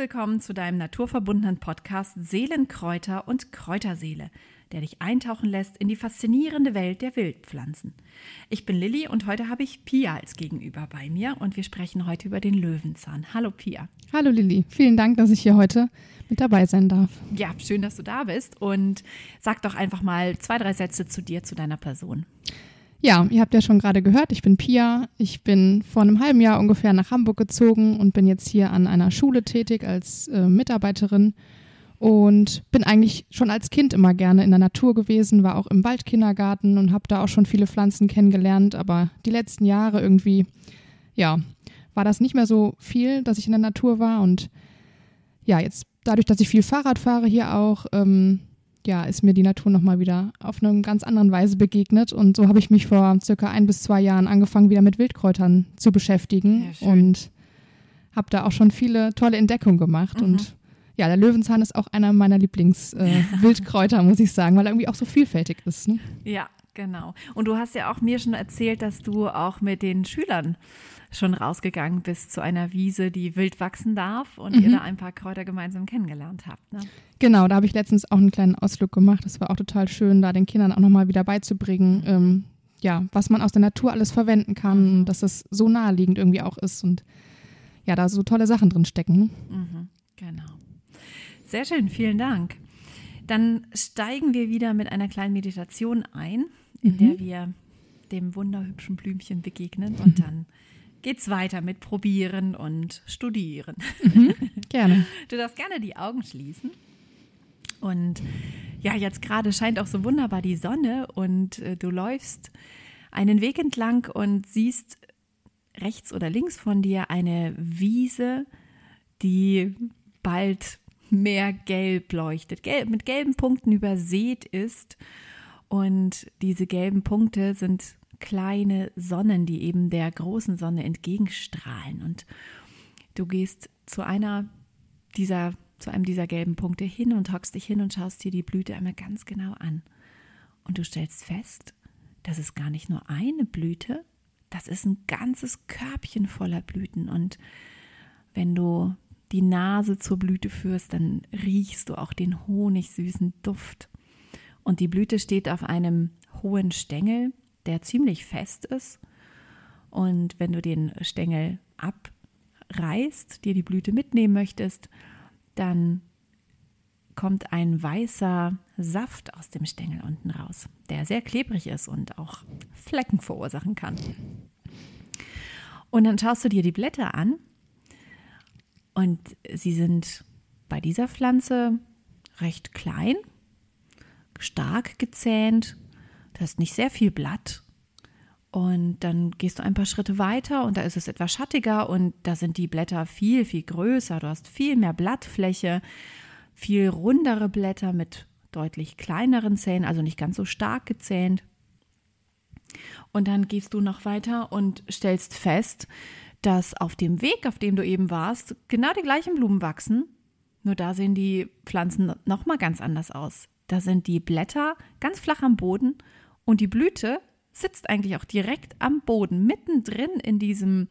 willkommen zu deinem naturverbundenen Podcast Seelenkräuter und Kräuterseele, der dich eintauchen lässt in die faszinierende Welt der Wildpflanzen. Ich bin Lilly und heute habe ich Pia als Gegenüber bei mir und wir sprechen heute über den Löwenzahn. Hallo Pia. Hallo Lilly, vielen Dank, dass ich hier heute mit dabei sein darf. Ja, schön, dass du da bist und sag doch einfach mal zwei, drei Sätze zu dir, zu deiner Person. Ja, ihr habt ja schon gerade gehört, ich bin Pia. Ich bin vor einem halben Jahr ungefähr nach Hamburg gezogen und bin jetzt hier an einer Schule tätig als äh, Mitarbeiterin und bin eigentlich schon als Kind immer gerne in der Natur gewesen, war auch im Waldkindergarten und habe da auch schon viele Pflanzen kennengelernt. Aber die letzten Jahre irgendwie, ja, war das nicht mehr so viel, dass ich in der Natur war. Und ja, jetzt dadurch, dass ich viel Fahrrad fahre hier auch, ähm, ja, ist mir die Natur nochmal wieder auf eine ganz andere Weise begegnet. Und so habe ich mich vor circa ein bis zwei Jahren angefangen, wieder mit Wildkräutern zu beschäftigen. Ja, und habe da auch schon viele tolle Entdeckungen gemacht. Mhm. Und ja, der Löwenzahn ist auch einer meiner Lieblingswildkräuter, äh, muss ich sagen, weil er irgendwie auch so vielfältig ist. Ne? Ja, genau. Und du hast ja auch mir schon erzählt, dass du auch mit den Schülern schon rausgegangen bist zu einer Wiese, die wild wachsen darf und mhm. ihr da ein paar Kräuter gemeinsam kennengelernt habt. Ne? Genau, da habe ich letztens auch einen kleinen Ausflug gemacht. Das war auch total schön, da den Kindern auch nochmal wieder beizubringen, ähm, ja, was man aus der Natur alles verwenden kann, mhm. dass es so naheliegend irgendwie auch ist und ja, da so tolle Sachen drin stecken. Ne? Mhm, genau. Sehr schön, vielen Dank. Dann steigen wir wieder mit einer kleinen Meditation ein, in der mhm. wir dem wunderhübschen Blümchen begegnen und dann geht's weiter mit Probieren und Studieren. Mhm, gerne. Du darfst gerne die Augen schließen. Und ja, jetzt gerade scheint auch so wunderbar die Sonne und äh, du läufst einen Weg entlang und siehst rechts oder links von dir eine Wiese, die bald mehr gelb leuchtet, gelb, mit gelben Punkten übersät ist. Und diese gelben Punkte sind kleine Sonnen, die eben der großen Sonne entgegenstrahlen. Und du gehst zu einer dieser, zu einem dieser gelben Punkte hin und hockst dich hin und schaust dir die Blüte einmal ganz genau an. Und du stellst fest, das ist gar nicht nur eine Blüte, das ist ein ganzes Körbchen voller Blüten. Und wenn du die Nase zur Blüte führst, dann riechst du auch den honigsüßen Duft. Und die Blüte steht auf einem hohen Stängel der ziemlich fest ist. Und wenn du den Stängel abreißt, dir die Blüte mitnehmen möchtest, dann kommt ein weißer Saft aus dem Stängel unten raus, der sehr klebrig ist und auch Flecken verursachen kann. Und dann schaust du dir die Blätter an und sie sind bei dieser Pflanze recht klein, stark gezähnt Du hast nicht sehr viel Blatt. Und dann gehst du ein paar Schritte weiter und da ist es etwas schattiger und da sind die Blätter viel, viel größer. Du hast viel mehr Blattfläche, viel rundere Blätter mit deutlich kleineren Zähnen, also nicht ganz so stark gezähnt. Und dann gehst du noch weiter und stellst fest, dass auf dem Weg, auf dem du eben warst, genau die gleichen Blumen wachsen. Nur da sehen die Pflanzen noch mal ganz anders aus. Da sind die Blätter ganz flach am Boden und die Blüte sitzt eigentlich auch direkt am Boden, mittendrin in diesem,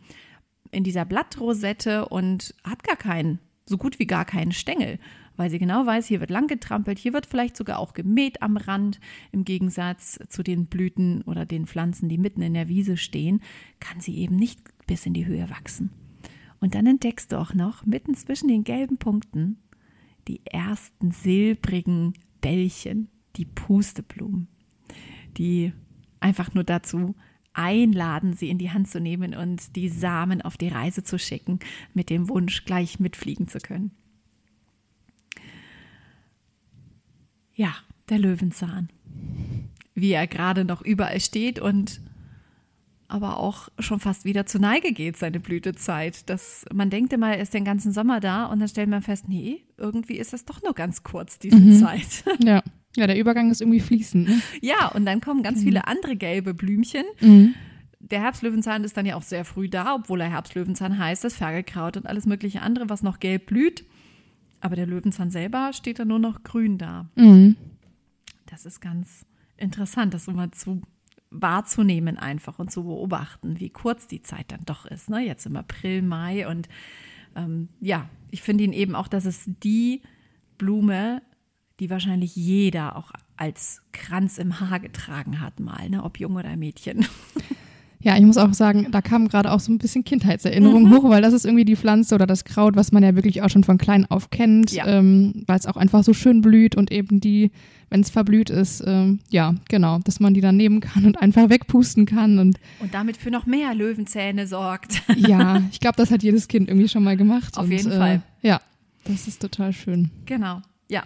in dieser Blattrosette und hat gar keinen, so gut wie gar keinen Stängel, weil sie genau weiß, hier wird lang getrampelt, hier wird vielleicht sogar auch gemäht am Rand. Im Gegensatz zu den Blüten oder den Pflanzen, die mitten in der Wiese stehen, kann sie eben nicht bis in die Höhe wachsen. Und dann entdeckst du auch noch mitten zwischen den gelben Punkten die ersten silbrigen Bällchen, die Pusteblumen die einfach nur dazu einladen, sie in die Hand zu nehmen und die Samen auf die Reise zu schicken, mit dem Wunsch, gleich mitfliegen zu können. Ja, der Löwenzahn. Wie er gerade noch überall steht und aber auch schon fast wieder zur Neige geht, seine Blütezeit. Das, man denkt immer, er ist den ganzen Sommer da und dann stellt man fest, nee, irgendwie ist das doch nur ganz kurz, diese mhm. Zeit. Ja. Ja, der Übergang ist irgendwie fließend. Ne? Ja, und dann kommen ganz mhm. viele andere gelbe Blümchen. Mhm. Der Herbstlöwenzahn ist dann ja auch sehr früh da, obwohl er Herbstlöwenzahn heißt, das Ferkelkraut und alles mögliche andere, was noch gelb blüht. Aber der Löwenzahn selber steht dann nur noch grün da. Mhm. Das ist ganz interessant, das immer zu wahrzunehmen einfach und zu beobachten, wie kurz die Zeit dann doch ist. Ne? Jetzt im April, Mai und ähm, ja, ich finde ihn eben auch, dass es die Blume, die wahrscheinlich jeder auch als Kranz im Haar getragen hat, mal, ne? ob jung oder Mädchen. Ja, ich muss auch sagen, da kam gerade auch so ein bisschen Kindheitserinnerung mhm. hoch, weil das ist irgendwie die Pflanze oder das Kraut, was man ja wirklich auch schon von klein auf kennt, ja. ähm, weil es auch einfach so schön blüht und eben die, wenn es verblüht ist, ähm, ja, genau, dass man die dann nehmen kann und einfach wegpusten kann und und damit für noch mehr Löwenzähne sorgt. ja, ich glaube, das hat jedes Kind irgendwie schon mal gemacht. Auf und, jeden Fall. Äh, ja, das ist total schön. Genau, ja.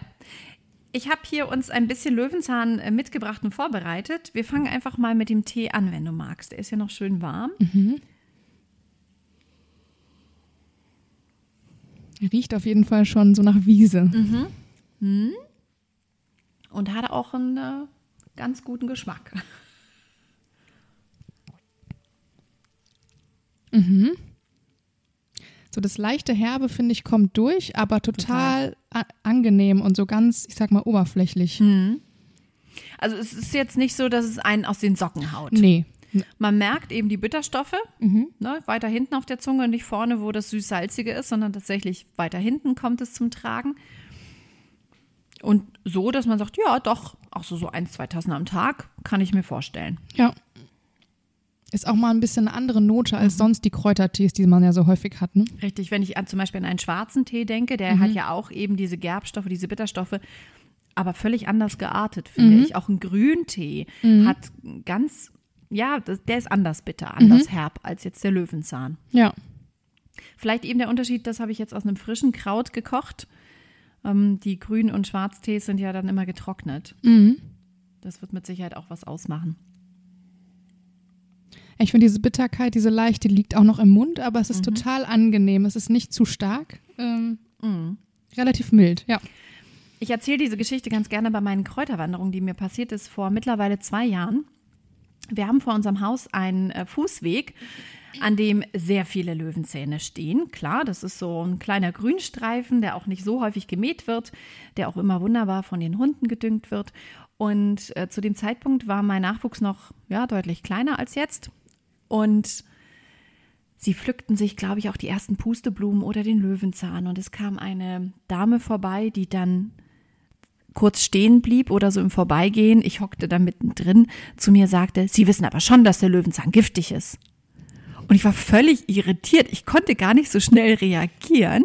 Ich habe hier uns ein bisschen Löwenzahn äh, mitgebracht und vorbereitet. Wir fangen einfach mal mit dem Tee an, wenn du magst. Der ist ja noch schön warm. Mhm. Riecht auf jeden Fall schon so nach Wiese. Mhm. Mhm. Und hat auch einen äh, ganz guten Geschmack. Mhm so das leichte Herbe, finde ich, kommt durch, aber total, total. angenehm und so ganz, ich sag mal, oberflächlich. Mhm. Also es ist jetzt nicht so, dass es einen aus den Socken haut. Nee. Man merkt eben die Bitterstoffe mhm. ne, weiter hinten auf der Zunge, nicht vorne, wo das süß-salzige ist, sondern tatsächlich weiter hinten kommt es zum Tragen. Und so, dass man sagt, ja, doch, auch so, so ein, zwei Tassen am Tag kann ich mir vorstellen. Ja. Ist auch mal ein bisschen eine andere Note als mhm. sonst die Kräutertees, die man ja so häufig hat. Ne? Richtig, wenn ich an, zum Beispiel an einen schwarzen Tee denke, der mhm. hat ja auch eben diese Gerbstoffe, diese Bitterstoffe, aber völlig anders geartet, finde mhm. ich. Auch ein Grüntee mhm. hat ganz, ja, der ist anders bitter, anders mhm. herb als jetzt der Löwenzahn. Ja. Vielleicht eben der Unterschied, das habe ich jetzt aus einem frischen Kraut gekocht. Ähm, die Grün- und Schwarztees sind ja dann immer getrocknet. Mhm. Das wird mit Sicherheit auch was ausmachen. Ich finde diese Bitterkeit, diese leichte, liegt auch noch im Mund, aber es ist mhm. total angenehm. Es ist nicht zu stark. Ähm, mhm. Relativ mild, ja. Ich erzähle diese Geschichte ganz gerne bei meinen Kräuterwanderungen, die mir passiert ist vor mittlerweile zwei Jahren. Wir haben vor unserem Haus einen äh, Fußweg, an dem sehr viele Löwenzähne stehen. Klar, das ist so ein kleiner Grünstreifen, der auch nicht so häufig gemäht wird, der auch immer wunderbar von den Hunden gedüngt wird. Und äh, zu dem Zeitpunkt war mein Nachwuchs noch ja, deutlich kleiner als jetzt. Und sie pflückten sich, glaube ich, auch die ersten Pusteblumen oder den Löwenzahn. Und es kam eine Dame vorbei, die dann kurz stehen blieb oder so im Vorbeigehen, ich hockte da mittendrin, zu mir sagte, Sie wissen aber schon, dass der Löwenzahn giftig ist. Und ich war völlig irritiert. Ich konnte gar nicht so schnell reagieren.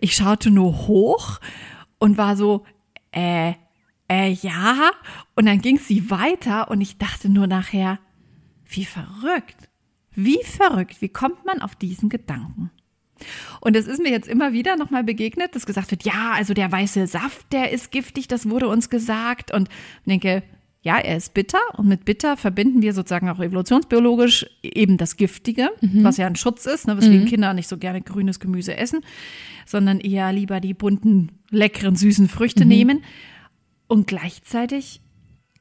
Ich schaute nur hoch und war so, äh, äh, ja. Und dann ging sie weiter und ich dachte nur nachher, wie verrückt. Wie verrückt, wie kommt man auf diesen Gedanken? Und es ist mir jetzt immer wieder nochmal begegnet, dass gesagt wird, ja, also der weiße Saft, der ist giftig, das wurde uns gesagt. Und ich denke, ja, er ist bitter und mit bitter verbinden wir sozusagen auch evolutionsbiologisch eben das Giftige, mhm. was ja ein Schutz ist, ne, weswegen mhm. Kinder nicht so gerne grünes Gemüse essen, sondern eher lieber die bunten, leckeren, süßen Früchte mhm. nehmen. Und gleichzeitig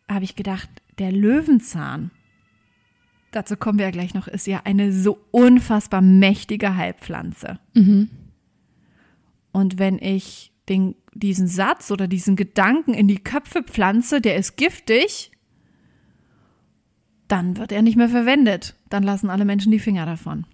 habe ich gedacht, der Löwenzahn, dazu kommen wir ja gleich noch, ist ja eine so unfassbar mächtige Heilpflanze. Mhm. Und wenn ich den, diesen Satz oder diesen Gedanken in die Köpfe pflanze, der ist giftig, dann wird er nicht mehr verwendet. Dann lassen alle Menschen die Finger davon.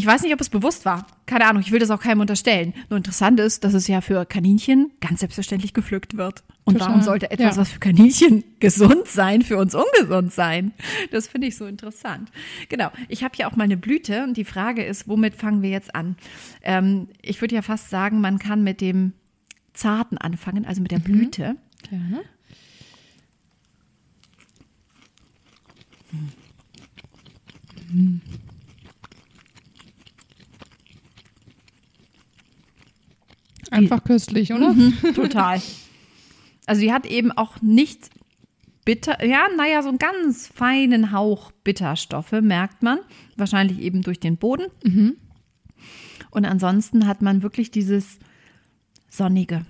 Ich weiß nicht, ob es bewusst war. Keine Ahnung, ich will das auch keinem unterstellen. Nur interessant ist, dass es ja für Kaninchen ganz selbstverständlich gepflückt wird. Und Total. warum sollte etwas, ja. was für Kaninchen gesund sein, für uns ungesund sein? Das finde ich so interessant. Genau. Ich habe hier auch mal eine Blüte und die Frage ist, womit fangen wir jetzt an? Ähm, ich würde ja fast sagen, man kann mit dem Zarten anfangen, also mit der mhm. Blüte. Gerne. Mhm. Einfach köstlich, oder? Mhm, total. Also die hat eben auch nicht bitter, ja, naja, so einen ganz feinen Hauch Bitterstoffe, merkt man. Wahrscheinlich eben durch den Boden. Mhm. Und ansonsten hat man wirklich dieses Sonnige.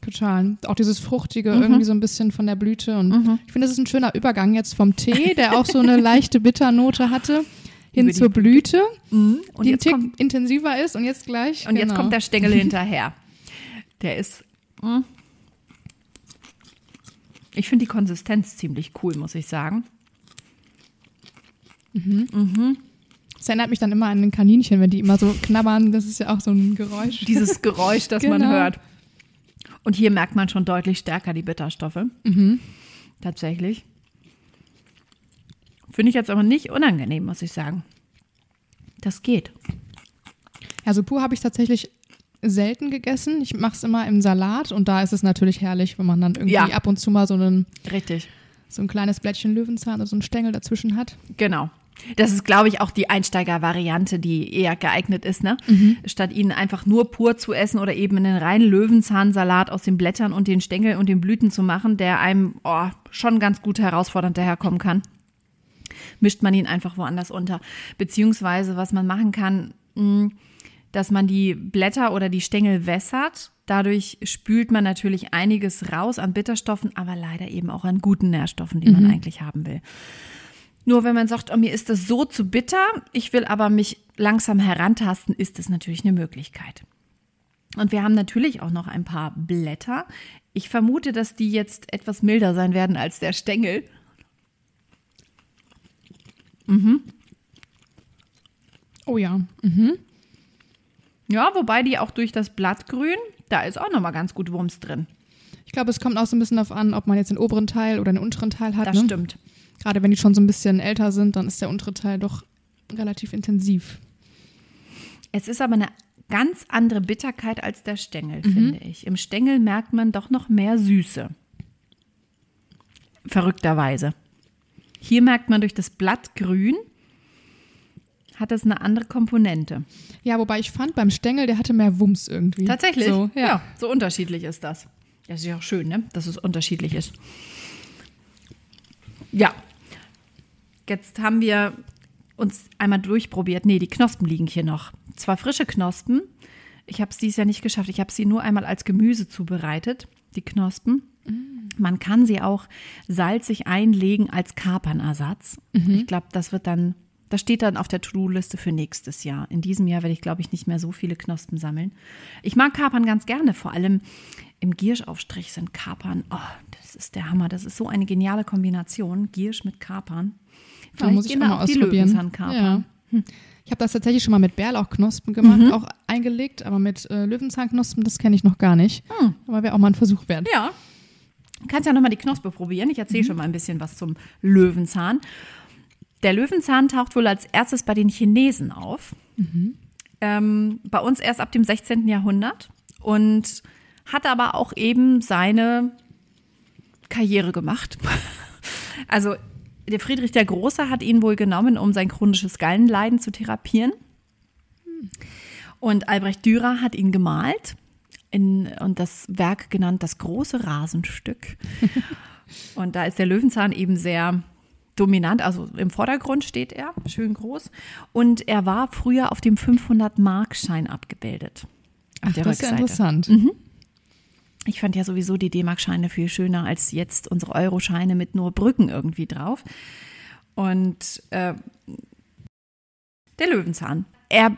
Total. Auch dieses Fruchtige mhm. irgendwie so ein bisschen von der Blüte. Und mhm. ich finde, das ist ein schöner Übergang jetzt vom Tee, der auch so eine leichte Bitternote hatte, hin zur Blüte, mhm. und die jetzt kommt, intensiver ist und jetzt gleich. Und genau. jetzt kommt der Stängel hinterher. Der ist. Hm. Ich finde die Konsistenz ziemlich cool, muss ich sagen. Mhm. Mhm. Das erinnert mich dann immer an den Kaninchen, wenn die immer so knabbern. Das ist ja auch so ein Geräusch. Dieses Geräusch, das man Genau. hört. Und hier merkt man schon deutlich stärker die Bitterstoffe. Mhm. Tatsächlich. Finde ich jetzt aber nicht unangenehm, muss ich sagen. Das geht. Ja, so pur habe ich tatsächlich selten gegessen. Ich mache es immer im Salat und da ist es natürlich herrlich, wenn man dann irgendwie Ja. ab und zu mal so, einen, Richtig. so ein kleines Blättchen Löwenzahn oder so einen Stängel dazwischen hat. Genau. Das ist, glaube ich, auch die Einsteiger-Variante, die eher geeignet ist, ne? Statt ihn einfach nur pur zu essen oder eben einen reinen Löwenzahnsalat aus den Blättern und den Stängeln und den Blüten zu machen, der einem oh, schon ganz gut herausfordernd daherkommen kann, mischt man ihn einfach woanders unter. Beziehungsweise, was man machen kann, mh, dass man die Blätter oder die Stängel wässert. Dadurch spült man natürlich einiges raus an Bitterstoffen, aber leider eben auch an guten Nährstoffen, die man eigentlich haben will. Nur wenn man sagt, oh, mir ist das so zu bitter, ich will aber mich langsam herantasten, ist das natürlich eine Möglichkeit. Und wir haben natürlich auch noch ein paar Blätter. Ich vermute, dass die jetzt etwas milder sein werden als der Stängel. Oh ja. Mhm. Ja, wobei die auch durch das Blattgrün, da ist auch nochmal ganz gut Wumms drin. Ich glaube, es kommt auch so ein bisschen darauf an, ob man jetzt den oberen Teil oder den unteren Teil hat. Das ne? stimmt. Gerade wenn die schon so ein bisschen älter sind, dann ist der untere Teil doch relativ intensiv. Es ist aber eine ganz andere Bitterkeit als der Stängel, finde ich. Im Stängel merkt man doch noch mehr Süße. Verrückterweise. Hier merkt man durch das Blattgrün, hat es eine andere Komponente. Ja, wobei ich fand, beim Stängel, der hatte mehr Wumms irgendwie. Tatsächlich? So, ja. ja, so unterschiedlich ist das. Das ist ja auch schön, ne? dass es unterschiedlich ist. Ja. Jetzt haben wir uns einmal durchprobiert. Nee, die Knospen liegen hier noch. Zwar frische Knospen. Ich habe es dieses Jahr nicht geschafft. Ich habe sie nur einmal als Gemüse zubereitet, die Knospen. Man kann sie auch salzig einlegen als Kapernersatz. Ich glaube, das wird dann, das steht dann auf der To-Do-Liste für nächstes Jahr. In diesem Jahr werde ich, glaube ich, nicht mehr so viele Knospen sammeln. Ich mag Kapern ganz gerne, vor allem im Giersch-Aufstrich sind Kapern, oh, das ist der Hammer. Das ist so eine geniale Kombination, Giersch mit Kapern. Da muss ich gehen auch ausprobieren. Löwenzahnkapern. Ja. Ich habe das tatsächlich schon mal mit Bärlauchknospen gemacht, Mhm. auch eingelegt, aber mit äh, Löwenzahnknospen, das kenne ich noch gar nicht. Hm. Aber wäre auch mal ein Versuch wert. Ja. Du kannst ja nochmal die Knospe probieren. Ich erzähle schon mal ein bisschen was zum Löwenzahn. Der Löwenzahn taucht wohl als erstes bei den Chinesen auf. Ähm, bei uns erst ab dem 16. Jahrhundert und hat aber auch eben seine Karriere gemacht. Also der Friedrich der Große hat ihn wohl genommen, um sein chronisches Gallenleiden zu therapieren. Und Albrecht Dürer hat ihn gemalt in, und das Werk genannt Das große Rasenstück. und da ist der Löwenzahn eben sehr dominant, also im Vordergrund steht er, schön groß. Und er war früher auf dem 500-Markschein abgebildet. Ach, der das ist ja Rückseite. interessant. Ich fand ja sowieso die D-Mark-Scheine viel schöner als jetzt unsere Euro-Scheine mit nur Brücken irgendwie drauf. Und äh, der Löwenzahn. Er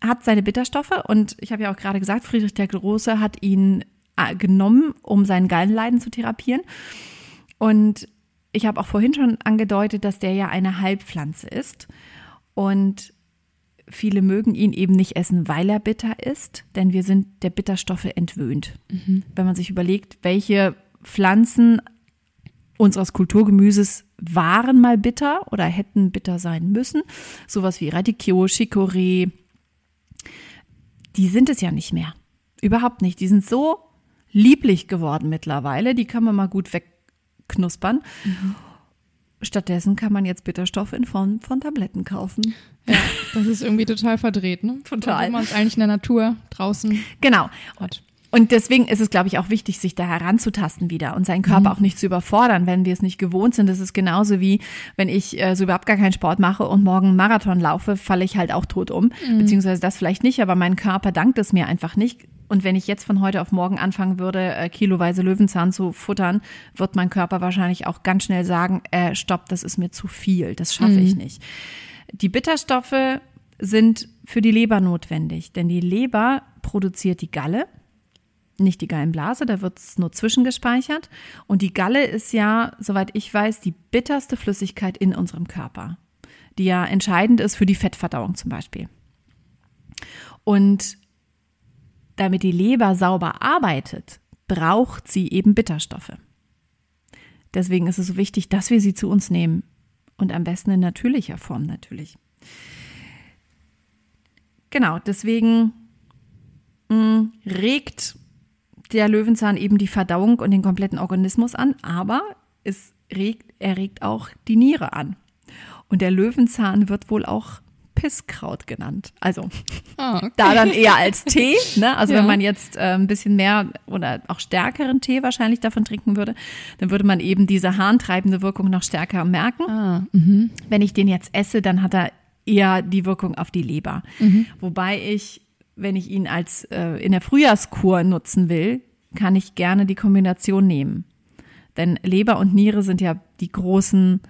hat seine Bitterstoffe und ich habe ja auch gerade gesagt, Friedrich der Große hat ihn äh, genommen, um sein Gallenleiden zu therapieren. Und ich habe auch vorhin schon angedeutet, dass der ja eine Heilpflanze ist. Und viele mögen ihn eben nicht essen, weil er bitter ist, denn wir sind der Bitterstoffe entwöhnt. Wenn man sich überlegt, welche Pflanzen unseres Kulturgemüses waren mal bitter oder hätten bitter sein müssen, sowas wie Radicchio, Chicorée, die sind es ja nicht mehr. Überhaupt nicht. Die sind so lieblich geworden mittlerweile, die kann man mal gut wegknuspern. Stattdessen kann man jetzt Bitterstoffe in Form von Tabletten kaufen. Ja, das ist irgendwie total verdreht, ne? Total. Obwohl man es eigentlich in der Natur draußen Genau. hat. Und deswegen ist es, glaube ich, auch wichtig, sich da heranzutasten wieder und seinen Körper auch nicht zu überfordern, wenn wir es nicht gewohnt sind. Das ist genauso wie, wenn ich äh, so überhaupt gar keinen Sport mache und morgen einen Marathon laufe, falle ich halt auch tot um. Beziehungsweise das vielleicht nicht, aber mein Körper dankt es mir einfach nicht. Und wenn ich jetzt von heute auf morgen anfangen würde, äh, kiloweise Löwenzahn zu futtern, wird mein Körper wahrscheinlich auch ganz schnell sagen, äh, stopp, das ist mir zu viel, das schaffe ich nicht. Die Bitterstoffe sind für die Leber notwendig, denn die Leber produziert die Galle, nicht die Gallenblase, da wird es nur zwischengespeichert. Und die Galle ist ja, soweit ich weiß, die bitterste Flüssigkeit in unserem Körper. die ja entscheidend ist für die Fettverdauung zum Beispiel. Und damit die Leber sauber arbeitet, braucht sie eben Bitterstoffe. Deswegen ist es so wichtig, dass wir sie zu uns nehmen und am besten in natürlicher Form natürlich. Genau, deswegen mm, regt der Löwenzahn eben die Verdauung und den kompletten Organismus an, aber es regt, er regt auch die Niere an. Und der Löwenzahn wird wohl auch Pisskraut genannt. Also oh, okay. da dann eher als Tee. Ne? Also ja. wenn man jetzt äh, ein bisschen mehr oder auch stärkeren Tee wahrscheinlich davon trinken würde, dann würde man eben diese harntreibende Wirkung noch stärker merken. Ah, mhm. wenn ich den jetzt esse, dann hat er eher die Wirkung auf die Leber. Mhm. Wobei ich, wenn ich ihn als äh, in der Frühjahrskur nutzen will, kann ich gerne die Kombination nehmen. Denn Leber und Niere sind ja die großen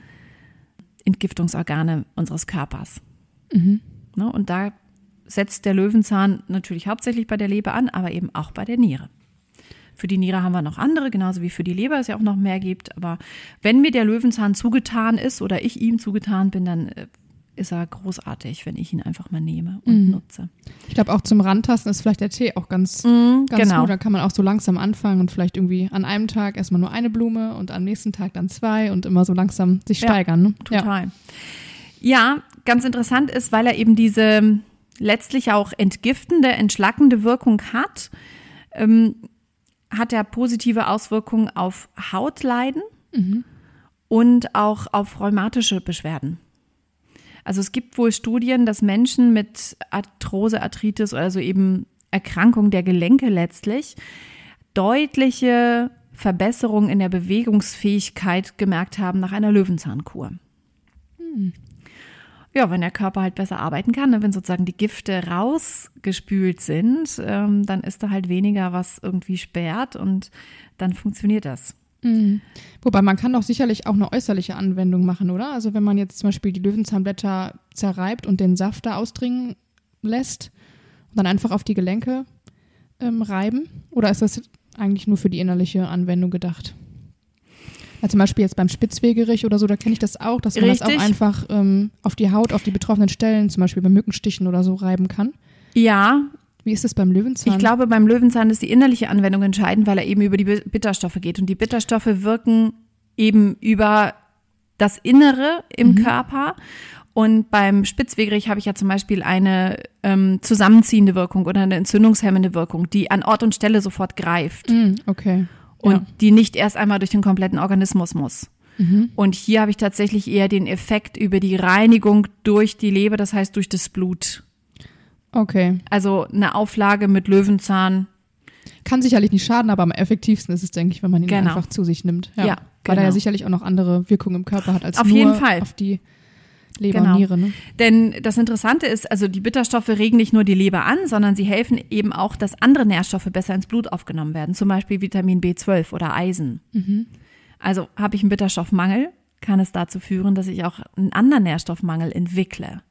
Entgiftungsorgane unseres Körpers. Mhm. Ne, und da setzt der Löwenzahn natürlich hauptsächlich bei der Leber an, aber eben auch bei der Niere. Für die Niere haben wir noch andere, genauso wie für die Leber es ja auch noch mehr gibt. Aber wenn mir der Löwenzahn zugetan ist oder ich ihm zugetan bin, dann äh, ist er großartig, wenn ich ihn einfach mal nehme und mhm. nutze. Ich glaube, auch zum Rantasten ist vielleicht der Tee auch ganz, mhm, ganz genau. gut. Da kann man auch so langsam anfangen und vielleicht irgendwie an einem Tag erstmal nur eine Blume und am nächsten Tag dann zwei und immer so langsam sich steigern. Ne? Total. Ja. Ja, ganz interessant ist, weil er eben diese letztlich auch entgiftende, entschlackende Wirkung hat, ähm, hat er positive Auswirkungen auf Hautleiden mhm. und auch auf rheumatische Beschwerden. Also es gibt wohl Studien, dass Menschen mit Arthrose, Arthritis, also eben Erkrankung der Gelenke letztlich, deutliche Verbesserungen in der Bewegungsfähigkeit gemerkt haben nach einer Löwenzahnkur. Hm. Ja, wenn der Körper halt besser arbeiten kann, ne, wenn sozusagen die Gifte rausgespült sind, ähm, dann ist da halt weniger, was irgendwie sperrt und dann funktioniert das. Mhm. Wobei man kann doch sicherlich auch eine äußerliche Anwendung machen, oder? Also wenn man jetzt zum Beispiel die Löwenzahnblätter zerreibt und den Saft da ausdringen lässt und dann einfach auf die Gelenke ähm, reiben? Oder ist das eigentlich nur für die innerliche Anwendung gedacht? Ja, zum Beispiel jetzt beim Spitzwegerich oder so, da kenne ich das auch, dass man Richtig. das auch einfach ähm, auf die Haut, auf die betroffenen Stellen, zum Beispiel bei Mückenstichen oder so, reiben kann. Ja, wie ist es beim Löwenzahn? Ich glaube, beim Löwenzahn ist die innerliche Anwendung entscheidend, weil er eben über die Bitterstoffe geht. Und die Bitterstoffe wirken eben über das Innere im mhm. Körper. Und beim Spitzwegerich habe ich ja zum Beispiel eine ähm, zusammenziehende Wirkung oder eine entzündungshemmende Wirkung, die an Ort und Stelle sofort greift. Mhm, okay. Und ja. die nicht erst einmal durch den kompletten Organismus muss. Mhm. Und hier habe ich tatsächlich eher den Effekt über die Reinigung durch die Leber, das heißt durch das Blut. Okay. Also eine Auflage mit Löwenzahn. Kann sicherlich nicht schaden, aber am effektivsten ist es, denke ich, wenn man ihn genau. einfach zu sich nimmt. Ja, ja genau. Weil er ja genau. sicherlich auch noch andere Wirkungen im Körper hat als auf nur jeden Fall. auf die Leber genau. und Niere. Ne? Denn das Interessante ist, also die Bitterstoffe regen nicht nur die Leber an, sondern sie helfen eben auch, dass andere Nährstoffe besser ins Blut aufgenommen werden, zum Beispiel Vitamin B12 oder Eisen. Mhm. Also habe ich einen Bitterstoffmangel, kann es dazu führen, dass ich auch einen anderen Nährstoffmangel entwickle.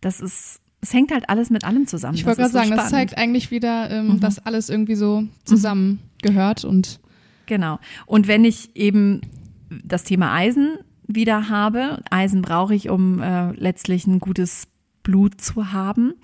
Das ist es hängt halt alles mit allem zusammen. Ich wollte gerade so sagen, spannend. das zeigt eigentlich wieder, ähm, mhm. dass alles irgendwie so zusammengehört und genau. Und wenn ich eben das Thema Eisen wieder habe, Eisen brauche ich, um äh, letztlich ein gutes Blut zu haben.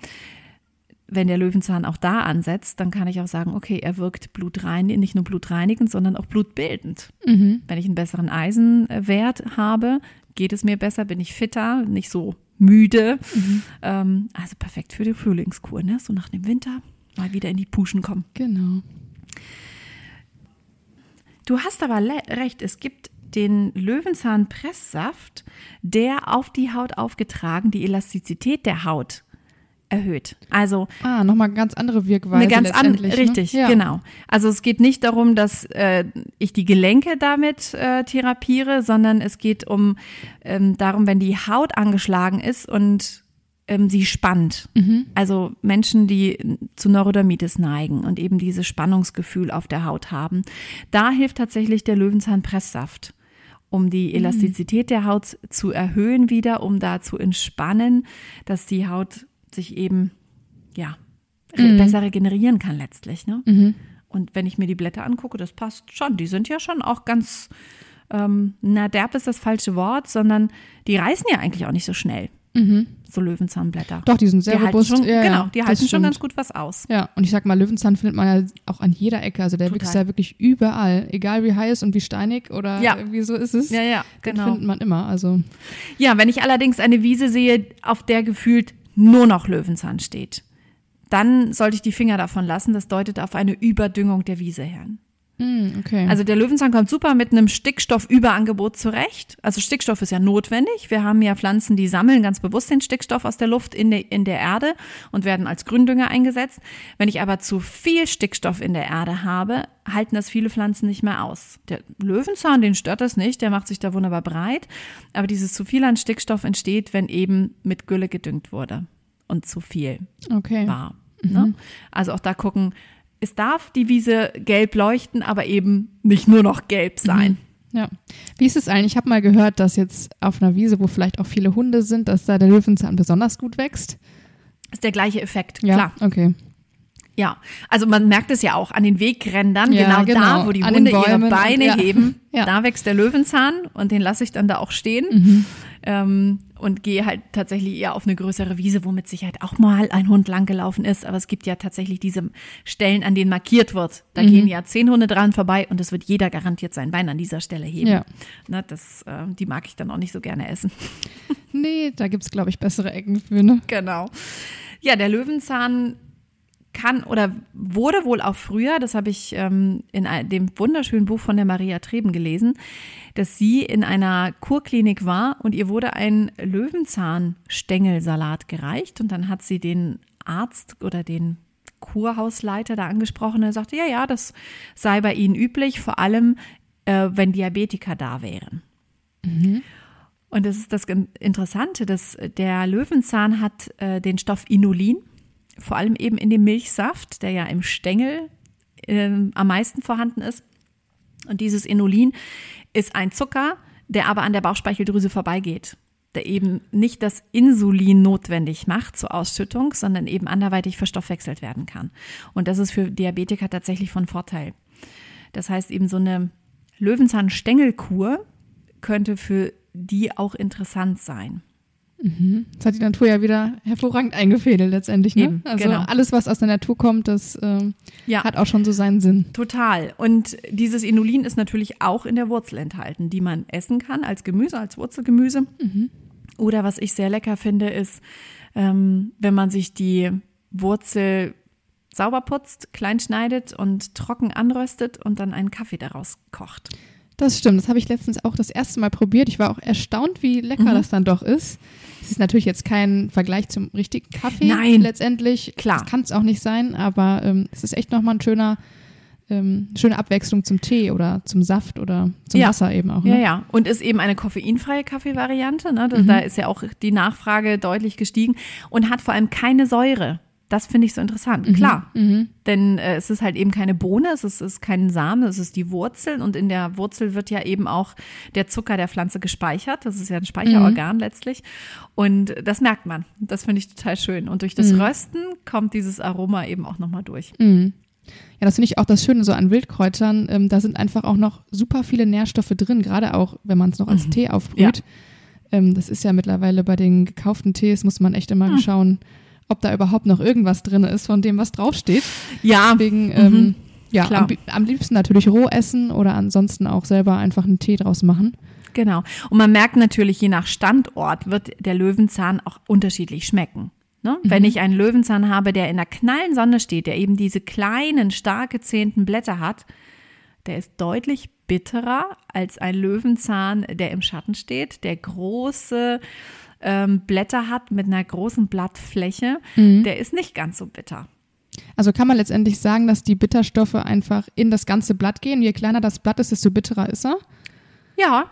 Wenn der Löwenzahn auch da ansetzt, dann kann ich auch sagen, okay, er wirkt blutreinigend, nicht nur blutreinigend, sondern auch blutbildend. Mhm. Wenn ich einen besseren Eisenwert habe, geht es mir besser, bin ich fitter, nicht so müde. Mhm. Ähm, also perfekt für die Frühlingskur, ne? So nach dem Winter mal wieder in die Puschen kommen. Genau. Du hast aber recht, es gibt den Löwenzahn-Presssaft, der auf die Haut aufgetragen die Elastizität der Haut erhöht. Also ah, nochmal ganz andere Wirkweise. Eine ganz andere, ne? richtig, ja. genau. Also es geht nicht darum, dass äh, ich die Gelenke damit äh, therapiere, sondern es geht um ähm, darum, wenn die Haut angeschlagen ist und ähm, sie spannt. Mhm. Also Menschen, die zu Neurodermitis neigen und eben dieses Spannungsgefühl auf der Haut haben. Da hilft tatsächlich der Löwenzahnpresssaft um die mhm. Elastizität der Haut zu erhöhen wieder, um da zu entspannen, dass die Haut sich eben, ja, mhm. besser regenerieren kann letztlich. Ne? Mhm. Und wenn ich mir die Blätter angucke, das passt schon. Die sind ja schon auch ganz ähm, na, derb ist das falsche Wort, sondern die reißen ja eigentlich auch nicht so schnell. So Löwenzahnblätter. Doch, die sind sehr die robust. schon, ja, genau, die halten schon ganz gut was aus. Ja, und ich sag mal, Löwenzahn findet man ja auch an jeder Ecke. Also der wächst ja wirklich überall. Egal wie heiß und wie steinig oder Ja. irgendwie so ist es. Ja, ja, Den genau. findet man immer. Also Ja, wenn ich allerdings eine Wiese sehe, auf der gefühlt nur noch Löwenzahn steht, dann sollte ich die Finger davon lassen. Das deutet auf eine Überdüngung der Wiese her. Hm, okay. Also der Löwenzahn kommt super mit einem Stickstoffüberangebot zurecht. Also Stickstoff ist ja notwendig. Wir haben ja Pflanzen, die sammeln ganz bewusst den Stickstoff aus der Luft in der, in der Erde und werden als Gründünger eingesetzt. Wenn ich aber zu viel Stickstoff in der Erde habe, halten das viele Pflanzen nicht mehr aus. Der Löwenzahn, den stört das nicht, der macht sich da wunderbar breit. Aber dieses zu viel an Stickstoff entsteht, wenn eben mit Gülle gedüngt wurde und zu viel okay. war. Ne? Also auch da gucken, es darf die Wiese gelb leuchten, aber eben nicht nur noch gelb sein. Ja. Wie ist es eigentlich? Ich habe mal gehört, dass jetzt auf einer Wiese, wo vielleicht auch viele Hunde sind, dass da der Löwenzahn besonders gut wächst. Ist der gleiche Effekt, Ja, klar. okay. Ja, also man merkt es ja auch an den Wegrändern, Ja, genau, genau. da, wo die An Hunde ihre Bäumen und- Beine ja. heben, Ja. da wächst der Löwenzahn und den lasse ich dann da auch stehen Mhm. ähm, und gehe halt tatsächlich eher auf eine größere Wiese, wo mit Sicherheit auch mal ein Hund langgelaufen ist, aber es gibt ja tatsächlich diese Stellen, an denen markiert wird. Da Mhm. gehen ja zehn Hunde dran vorbei und es wird jeder garantiert sein Bein an dieser Stelle heben. Ja. Na, das, äh, die mag ich dann auch nicht so gerne essen. Nee, da gibt's glaube ich, bessere Ecken für, ne? Genau. Ja, der Löwenzahn kann oder wurde wohl auch früher, das habe ich ähm, in dem wunderschönen Buch von der Maria Treben gelesen, dass sie in einer Kurklinik war und ihr wurde ein Löwenzahnstängelsalat gereicht und dann hat sie den Arzt oder den Kurhausleiter da angesprochen und er sagte, ja, ja, das sei bei ihnen üblich, vor allem äh, wenn Diabetiker da wären. Und das ist das Interessante, dass der Löwenzahn hat äh, den Stoff Inulin, vor allem eben in dem Milchsaft, der ja im Stängel ähm, am meisten vorhanden ist. Und dieses Inulin ist ein Zucker, der aber an der Bauchspeicheldrüse vorbeigeht, der eben nicht das Insulin notwendig macht zur Ausschüttung, sondern eben anderweitig verstoffwechselt werden kann. Und das ist für Diabetiker tatsächlich von Vorteil. Das heißt eben so eine Löwenzahn-Stängelkur könnte für die auch interessant sein. Das hat die Natur ja wieder hervorragend eingefädelt letztendlich, ne? Eben, also genau. alles, was aus der Natur kommt, das ähm, Ja. hat auch schon so seinen Sinn. Total. Und dieses Inulin ist natürlich auch in der Wurzel enthalten, die man essen kann als Gemüse, als Wurzelgemüse. Oder was ich sehr lecker finde, ist, ähm, wenn man sich die Wurzel sauber putzt, klein schneidet und trocken anröstet und dann einen Kaffee daraus kocht. Das stimmt, das habe ich letztens auch das erste Mal probiert. Ich war auch erstaunt, wie lecker Mhm. das dann doch ist. Es ist natürlich jetzt kein Vergleich zum richtigen Kaffee. Nein. Letztendlich. Klar. Das kann es auch nicht sein, aber ähm, es ist echt nochmal ein schöner, ähm, schöne Abwechslung zum Tee oder zum Saft oder zum Ja. Wasser eben auch. Ja, Ne? ja. Und ist eben eine koffeinfreie Kaffeevariante. Ne? Da, Mhm. da ist ja auch die Nachfrage deutlich gestiegen und hat vor allem keine Säure. Das finde ich so interessant. Mhm. Klar. Denn äh, es ist halt eben keine Bohne, es ist, ist kein Samen, es ist die Wurzel und in der Wurzel wird ja eben auch der Zucker der Pflanze gespeichert. Das ist ja ein Speicherorgan letztlich. Und das merkt man. Das finde ich total schön. Und durch das Rösten kommt dieses Aroma eben auch nochmal durch. Mhm. Ja, das finde ich auch das Schöne so an Wildkräutern. Ähm, da sind einfach auch noch super viele Nährstoffe drin, gerade auch, wenn man es noch als Tee aufbrüht. Ähm, das ist ja mittlerweile bei den gekauften Tees, muss man echt immer schauen, ob da überhaupt noch irgendwas drin ist von dem, was draufsteht. Ja, Deswegen, ähm, ja, am, am liebsten natürlich roh essen oder ansonsten auch selber einfach einen Tee draus machen. Genau. Und man merkt natürlich, je nach Standort wird der Löwenzahn auch unterschiedlich schmecken. Ne? Wenn ich einen Löwenzahn habe, der in der knallen Sonne steht, der eben diese kleinen, stark gezähnten Blätter hat, der ist deutlich bitterer als ein Löwenzahn, der im Schatten steht, der große ähm, Blätter hat mit einer großen Blattfläche. Der ist nicht ganz so bitter. Also kann man letztendlich sagen, dass die Bitterstoffe einfach in das ganze Blatt gehen. Je kleiner das Blatt ist, desto bitterer ist er. Ja,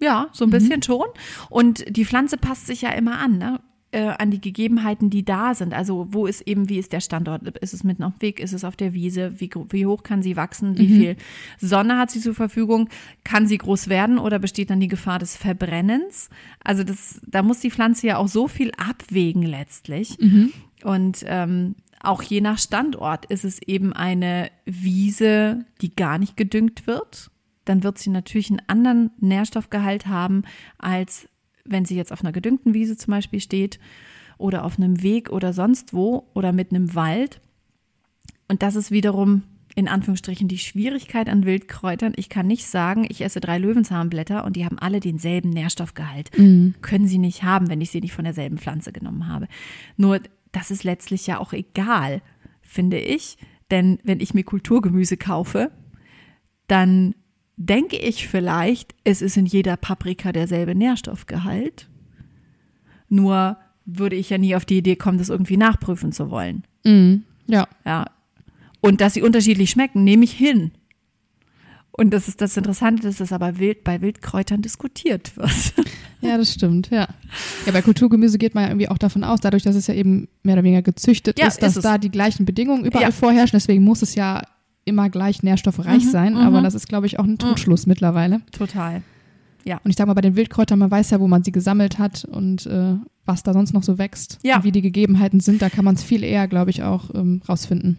ja, so ein bisschen schon. Und die Pflanze passt sich ja immer an, ne? Äh, an die Gegebenheiten, die da sind. Also wo ist eben, wie ist der Standort? Ist es mitten auf dem Weg? Ist es auf der Wiese? Wie, wie hoch kann sie wachsen? Wie viel Sonne hat sie zur Verfügung? Kann sie groß werden oder besteht dann die Gefahr des Verbrennens? Also das, da muss die Pflanze ja auch so viel abwägen letztlich. Und ähm, auch je nach Standort ist es eben eine Wiese, die gar nicht gedüngt wird dann wird sie natürlich einen anderen Nährstoffgehalt haben, als wenn sie jetzt auf einer gedüngten Wiese zum Beispiel steht oder auf einem Weg oder sonst wo oder mit einem Wald. Und das ist wiederum in Anführungsstrichen die Schwierigkeit an Wildkräutern. Ich kann nicht sagen, ich esse drei Löwenzahnblätter und die haben alle denselben Nährstoffgehalt. Mhm. Können sie nicht haben, wenn ich sie nicht von derselben Pflanze genommen habe. Nur, das ist letztlich ja auch egal, finde ich. Denn wenn ich mir Kulturgemüse kaufe, dann denke ich vielleicht, es ist in jeder Paprika derselbe Nährstoffgehalt. Nur würde ich ja nie auf die Idee kommen, das irgendwie nachprüfen zu wollen. Mhm. Ja. Ja. Und dass sie unterschiedlich schmecken, nehme ich hin. Und das ist das Interessante, dass das aber wild, bei Wildkräutern diskutiert wird. Ja, das stimmt, ja. Ja, bei Kulturgemüse geht man ja irgendwie auch davon aus, dadurch, dass es ja eben mehr oder weniger gezüchtet Ja, ist, dass ist da die gleichen Bedingungen überall Ja. vorherrschen. Deswegen muss es ja immer gleich nährstoffreich Mhm, sein. mhm. Aber das ist, glaube ich, auch ein Trugschluss mittlerweile. Total. Und ich sage mal, bei den Wildkräutern, man weiß ja, wo man sie gesammelt hat und äh, was da sonst noch so wächst Ja. und wie die Gegebenheiten sind. Da kann man es viel eher, glaube ich, auch ähm, rausfinden.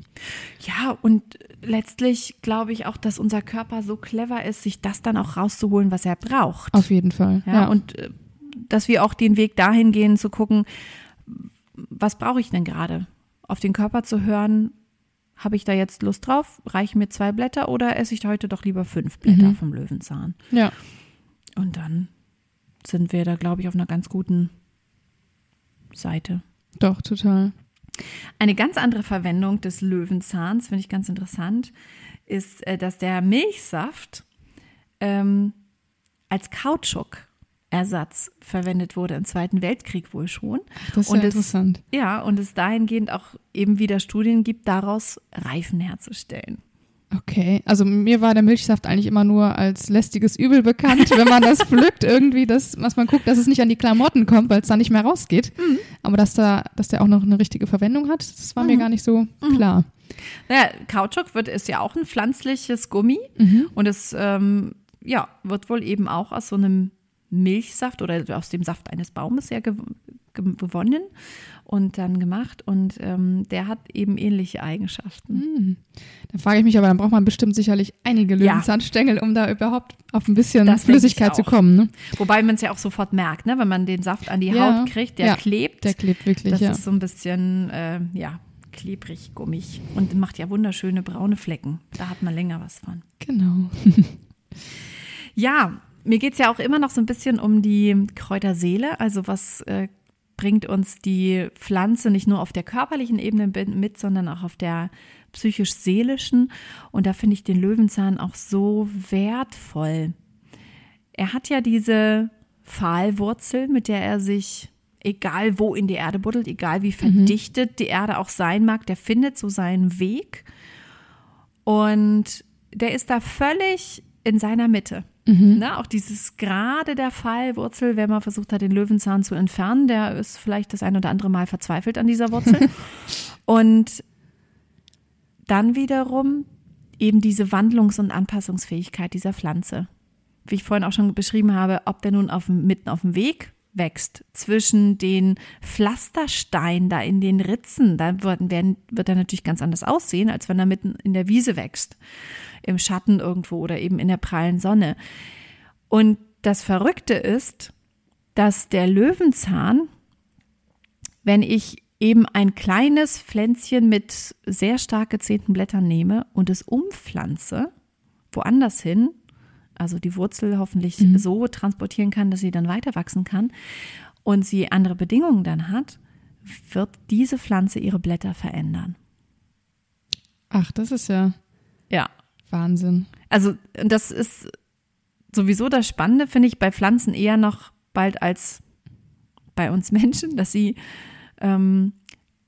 Ja, und letztlich glaube ich auch, dass unser Körper so clever ist, sich das dann auch rauszuholen, was er braucht. Auf jeden Fall. Ja, und äh, dass wir auch den Weg dahin gehen, zu gucken, was brauche ich denn gerade? Auf den Körper zu hören, habe ich da jetzt Lust drauf? Reichen mir zwei Blätter oder esse ich heute doch lieber fünf Blätter Mhm. vom Löwenzahn? ja. Und dann sind wir da, glaube ich, auf einer ganz guten Seite. Doch, total. Eine ganz andere Verwendung des Löwenzahns, finde ich ganz interessant, ist, äh, dass der Milchsaft ähm, als Kautschukersatz verwendet wurde im Zweiten Weltkrieg wohl schon. Das ist ja es- interessant. Ja, und es dahingehend auch eben wieder Studien gibt, daraus Reifen herzustellen. Okay, also mir war der Milchsaft eigentlich immer nur als lästiges Übel bekannt, wenn man das pflückt, irgendwie, das, was man guckt, dass es nicht an die Klamotten kommt, weil es da nicht mehr rausgeht. Aber dass da, dass der auch noch eine richtige Verwendung hat, das war mir gar nicht so klar. Naja, Kautschuk wird, ist ja auch ein pflanzliches Gummi und es ähm, ja, wird wohl eben auch aus so einem Milchsaft oder aus dem Saft eines Baumes ja gew ge gewonnen und dann gemacht und ähm, der hat eben ähnliche Eigenschaften. Da frage ich mich aber, dann braucht man bestimmt sicherlich einige Ja. Löwenzahnstängel, um da überhaupt auf ein bisschen Das Flüssigkeit zu kommen. Ne? Wobei man es ja auch sofort merkt, ne? wenn man den Saft an die Ja, Haut kriegt, der ja, klebt. Der klebt wirklich, das ja. ist so ein bisschen, äh, ja, klebrig, gummig und macht ja wunderschöne braune Flecken. Da hat man länger was von. Genau. Ja, mir geht's ja auch immer noch so ein bisschen um die Kräuterseele. Also was äh, bringt uns die Pflanze nicht nur auf der körperlichen Ebene mit, sondern auch auf der psychisch-seelischen. Und da finde ich den Löwenzahn auch so wertvoll. Er hat ja diese Pfahlwurzel, mit der er sich, egal wo in die Erde buddelt, egal wie verdichtet die Erde auch sein mag, der findet so seinen Weg. Und der ist da völlig in seiner Mitte. Ne, auch dieses gerade der Fallwurzel, wenn man versucht hat, den Löwenzahn zu entfernen, der ist vielleicht das ein oder andere Mal verzweifelt an dieser Wurzel. Und dann wiederum eben diese Wandlungs- und Anpassungsfähigkeit dieser Pflanze. Wie ich vorhin auch schon beschrieben habe, ob der nun auf mitten auf dem Weg wächst, zwischen den Pflastersteinen da in den Ritzen, da wird, werden, wird er natürlich ganz anders aussehen, als wenn er mitten in der Wiese wächst, im Schatten irgendwo oder eben in der prallen Sonne. Und das Verrückte ist, dass der Löwenzahn, wenn ich eben ein kleines Pflänzchen mit sehr stark gezähnten Blättern nehme und es umpflanze, woanders hin, also die Wurzel hoffentlich so transportieren kann, dass sie dann weiter wachsen kann und sie andere Bedingungen dann hat, wird diese Pflanze ihre Blätter verändern. Ach, das ist ja Ja. Wahnsinn. Also das ist sowieso das Spannende, finde ich, bei Pflanzen eher noch bald als bei uns Menschen, dass sie ähm,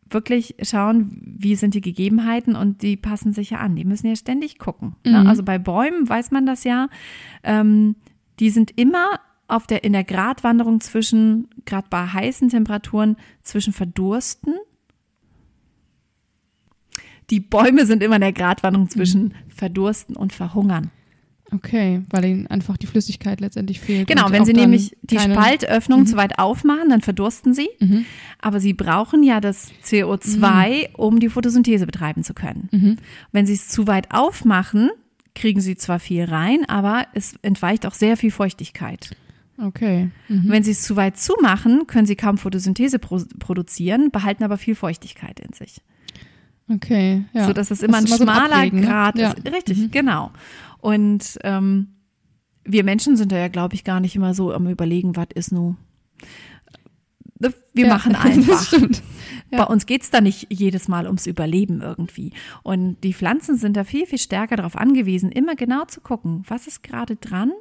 wirklich schauen, wie sind die Gegebenheiten und die passen sich ja an. Die müssen ja ständig gucken. Ne? Mhm. Also bei Bäumen weiß man das ja. Ähm, die sind immer auf der, in der Gratwanderung zwischen, gerade bei heißen Temperaturen, zwischen Verdursten. Die Bäume sind immer in der Gratwanderung zwischen Verdursten und Verhungern. Okay, weil ihnen einfach die Flüssigkeit letztendlich fehlt. Genau, wenn sie nämlich die Spaltöffnung zu weit aufmachen, dann verdursten sie. Mhm. Aber sie brauchen ja das CO2, um die Photosynthese betreiben zu können. Mhm. Wenn sie es zu weit aufmachen, kriegen sie zwar viel rein, aber es entweicht auch sehr viel Feuchtigkeit. Okay. Mhm. Wenn sie es zu weit zumachen, können sie kaum Photosynthese pro produzieren, behalten aber viel Feuchtigkeit in sich. Okay, ja. So dass es immer ein so schmaler Abwägen, ne? Grad Ja. ist. Richtig, genau. Und ähm, wir Menschen sind da ja, glaube ich, gar nicht immer so am überlegen, was ist nun. Wir Ja, machen einfach. Ja. Bei uns geht's da nicht jedes Mal ums Überleben irgendwie. Und die Pflanzen sind da viel, viel stärker darauf angewiesen, immer genau zu gucken, was ist gerade dran,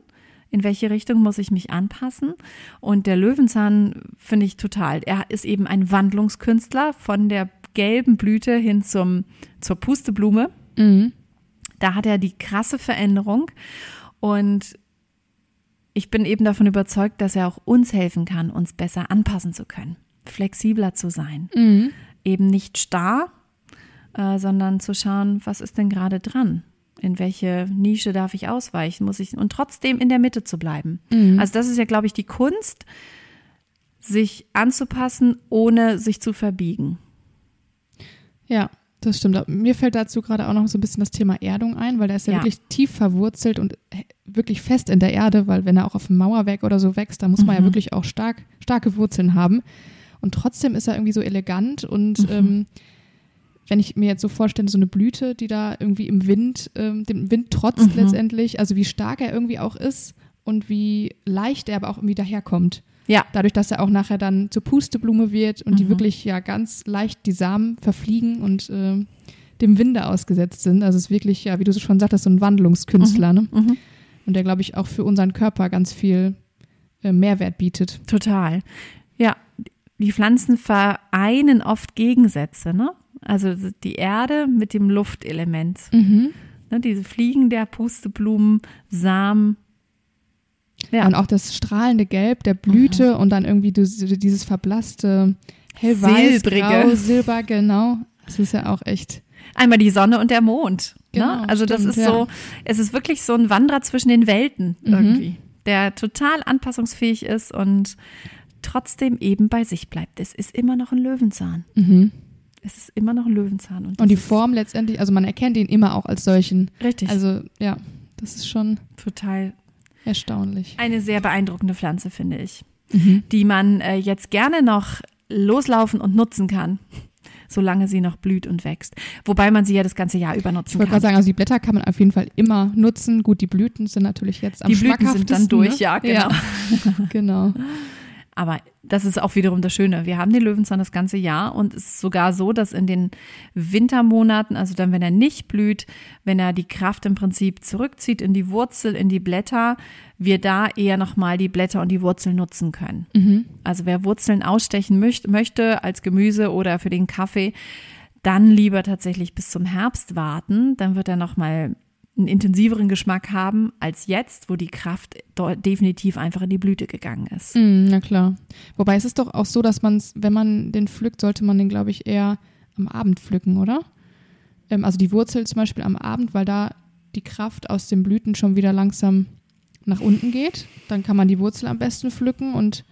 in welche Richtung muss ich mich anpassen. Und der Löwenzahn finde ich total. Er ist eben ein Wandlungskünstler von der gelben Blüte hin zum, zur Pusteblume. Mhm. Da hat er die krasse Veränderung. Und ich bin eben davon überzeugt, dass er auch uns helfen kann, uns besser anpassen zu können, flexibler zu sein. Mhm. Eben nicht starr, äh, sondern zu schauen, was ist denn gerade dran? In welche Nische darf ich ausweichen? Muss ich und trotzdem in der Mitte zu bleiben. Mhm. Also das ist ja, glaube ich, die Kunst, sich anzupassen, ohne sich zu verbiegen. Ja, das stimmt. Mir fällt dazu gerade auch noch so ein bisschen das Thema Erdung ein, weil der ist ja, Ja. wirklich tief verwurzelt und he- wirklich fest in der Erde, weil wenn er auch auf dem Mauerwerk oder so wächst, da muss man ja Mhm. wirklich auch stark, starke Wurzeln haben. Und trotzdem ist er irgendwie so elegant und Mhm. ähm, wenn ich mir jetzt so vorstelle, so eine Blüte, die da irgendwie im Wind, ähm, dem Wind trotzt Mhm. letztendlich, also wie stark er irgendwie auch ist und wie leicht er aber auch irgendwie daherkommt. Ja, Dadurch, dass er auch nachher dann zur Pusteblume wird und die Mhm. wirklich ja ganz leicht die Samen verfliegen und äh, dem Winde ausgesetzt sind. Also es ist wirklich, ja, wie du schon sagtest, so ein Wandlungskünstler, ne? mhm. Und der, glaube ich, auch für unseren Körper ganz viel äh, Mehrwert bietet. Total. Ja, die Pflanzen vereinen oft Gegensätze, ne? Also die Erde mit dem Luftelement. Mhm. Ne? Diese Fliegen der Pusteblumen, Samen. Ja, Und auch das strahlende Gelb der Blüte und dann irgendwie dieses, verblasste hellweiß, grau, silber, genau. Das ist ja auch echt. einmal die Sonne und der Mond. Genau, ne? Also das stimmt, ist ja. so, es ist wirklich so ein Wanderer zwischen den Welten Mhm. irgendwie, der total anpassungsfähig ist und trotzdem eben bei sich bleibt. Es ist immer noch ein Löwenzahn. Mhm. Es ist immer noch ein Löwenzahn. Und, Und die das Form letztendlich, also man erkennt ihn immer auch als solchen. Richtig. Also ja, das ist schon total erstaunlich. eine sehr beeindruckende Pflanze, finde ich. Mhm. die man äh, jetzt gerne noch loslaufen und nutzen kann, solange sie noch blüht und wächst. Wobei man sie ja das ganze Jahr über Ich nutzen wollte kann. gerade sagen, also die Blätter kann man auf jeden Fall immer nutzen. Gut, die Blüten sind natürlich jetzt am die Blüten sind dann durch, ne? ja, genau. Ja, genau. Aber das ist auch wiederum das Schöne. Wir haben den Löwenzahn das ganze Jahr und es ist sogar so, dass in den Wintermonaten, also dann, wenn er nicht blüht, wenn er die Kraft im Prinzip zurückzieht in die Wurzel, in die Blätter, wir da eher nochmal die Blätter und die Wurzel nutzen können. Mhm. Also wer Wurzeln ausstechen möcht, möchte als Gemüse oder für den Kaffee, dann lieber tatsächlich bis zum Herbst warten. Dann wird er nochmal einen intensiveren Geschmack haben als jetzt, wo die Kraft definitiv einfach in die Blüte gegangen ist. Mm, na klar. Wobei es ist doch auch so, dass man es, wenn man den pflückt, sollte man den, glaube ich, eher am Abend pflücken, oder? Ähm, also die Wurzel zum Beispiel am Abend, weil da die Kraft aus den Blüten schon wieder langsam nach unten geht. Dann kann man die Wurzel am besten pflücken und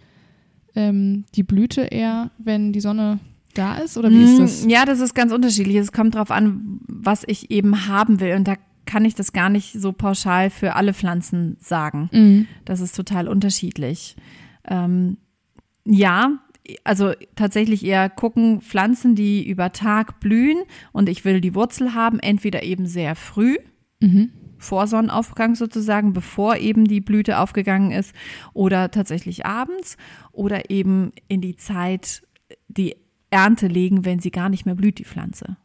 ähm, die Blüte eher, wenn die Sonne da ist, oder wie ist das? Mm, Ja, das ist ganz unterschiedlich. Es kommt darauf an, was ich eben haben will. Und da kann ich das gar nicht so pauschal für alle Pflanzen sagen. Mm, Das ist total unterschiedlich. Ähm, ja, also tatsächlich eher gucken, Pflanzen, die über Tag blühen und ich will die Wurzel haben, entweder eben sehr früh, mhm. vor Sonnenaufgang sozusagen, bevor eben die Blüte aufgegangen ist, oder tatsächlich abends oder eben in die Zeit die Ernte legen, wenn sie gar nicht mehr blüht, die Pflanze.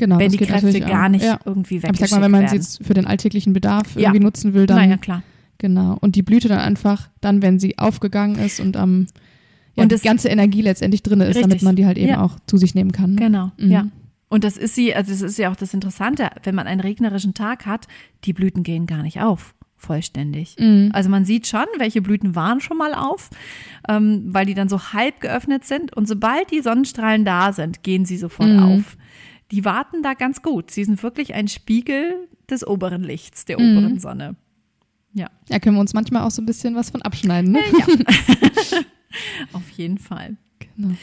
Genau, wenn die Kräfte gar nicht Ja. irgendwie Aber ich weggeschickt sag mal, wenn man werden. jetzt für den alltäglichen Bedarf Ja. irgendwie nutzen will, dann naja, klar. Genau. Und die Blüte dann einfach, dann, wenn sie aufgegangen ist und am ja, Und die ganze Energie letztendlich drin ist, damit Richtig. man die halt eben auch zu sich nehmen kann. ne? Genau, Mhm. ja. Und das ist sie, also das ist ja auch das Interessante, wenn man einen regnerischen Tag hat, die Blüten gehen gar nicht auf, vollständig. Mhm. Also man sieht schon, welche Blüten waren schon mal auf, ähm, weil die dann so halb geöffnet sind. Und sobald die Sonnenstrahlen da sind, gehen sie sofort Mhm. auf. Die warten da ganz gut. Sie sind wirklich ein Spiegel des oberen Lichts, der Mhm. oberen Sonne. Ja, Ja, können wir uns manchmal auch so ein bisschen was von abschneiden. Ne? auf jeden Fall. Genau.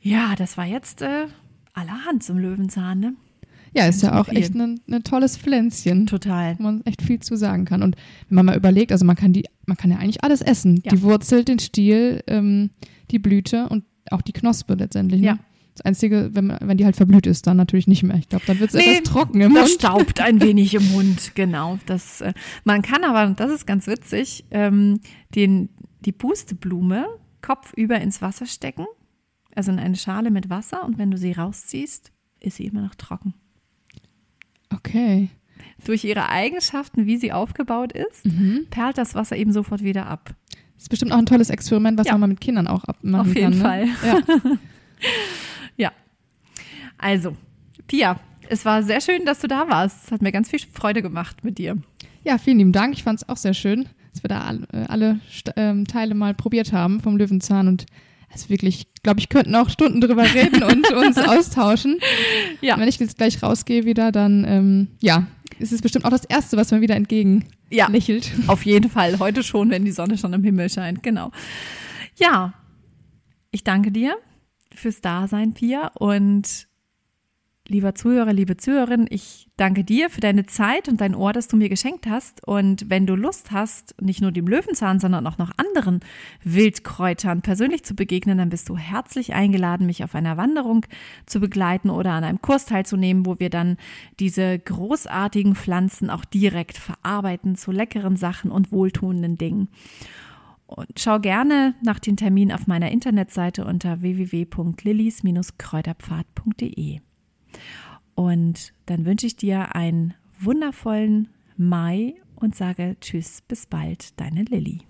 Ja, das war jetzt äh, allerhand zum Löwenzahn, ne? Ja, ist ja auch echt ein ne tolles Pflänzchen. Total. wo man echt viel zu sagen kann. Und wenn man mal überlegt, also man kann die, man kann ja eigentlich alles essen. Ja. Die Wurzel, den Stiel, ähm, die Blüte und auch die Knospe letztendlich. Ne? Ja. Das Einzige, wenn, wenn die halt verblüht ist, dann natürlich nicht mehr. Ich glaube, dann wird es Nee, etwas trocken im Das Mund. staubt ein wenig im Mund, genau. Das, äh, man kann aber, und das ist ganz witzig, ähm, den, die Pusteblume kopfüber ins Wasser stecken, also in eine Schale mit Wasser und wenn du sie rausziehst, ist sie immer noch trocken. Okay. Durch ihre Eigenschaften, wie sie aufgebaut ist, Mhm. perlt das Wasser eben sofort wieder ab. Das ist bestimmt auch ein tolles Experiment, was Ja. man mal mit Kindern auch abmachen Auf jeden kann. Fall. Ne? Ja. Ja. Also, Pia, es war sehr schön, dass du da warst. Es hat mir ganz viel Freude gemacht mit dir. ja, vielen lieben Dank. Ich fand es auch sehr schön, dass wir da alle, äh, alle ähm, Teile mal probiert haben vom Löwenzahn und es wirklich, glaube ich, könnten auch Stunden drüber reden und uns austauschen. Ja. Wenn ich jetzt gleich rausgehe wieder, dann ähm, ja, ist es bestimmt auch das Erste, was mir wieder entgegen Ja. lächelt. Auf jeden Fall, heute schon, wenn die Sonne schon am Himmel scheint, genau. Ja, ich danke dir fürs Dasein, Pia. Und lieber Zuhörer, liebe Zuhörerin, ich danke dir für deine Zeit und dein Ohr, das du mir geschenkt hast. Und wenn du Lust hast, nicht nur dem Löwenzahn, sondern auch noch anderen Wildkräutern persönlich zu begegnen, dann bist du herzlich eingeladen, mich auf einer Wanderung zu begleiten oder an einem Kurs teilzunehmen, wo wir dann diese großartigen Pflanzen auch direkt verarbeiten zu leckeren Sachen und wohltuenden Dingen. Und schau gerne nach den Terminen auf meiner Internetseite unter www.lillis-kräuterpfad.de. Und dann wünsche ich dir einen wundervollen Mai und sage Tschüss, bis bald, deine Lilly.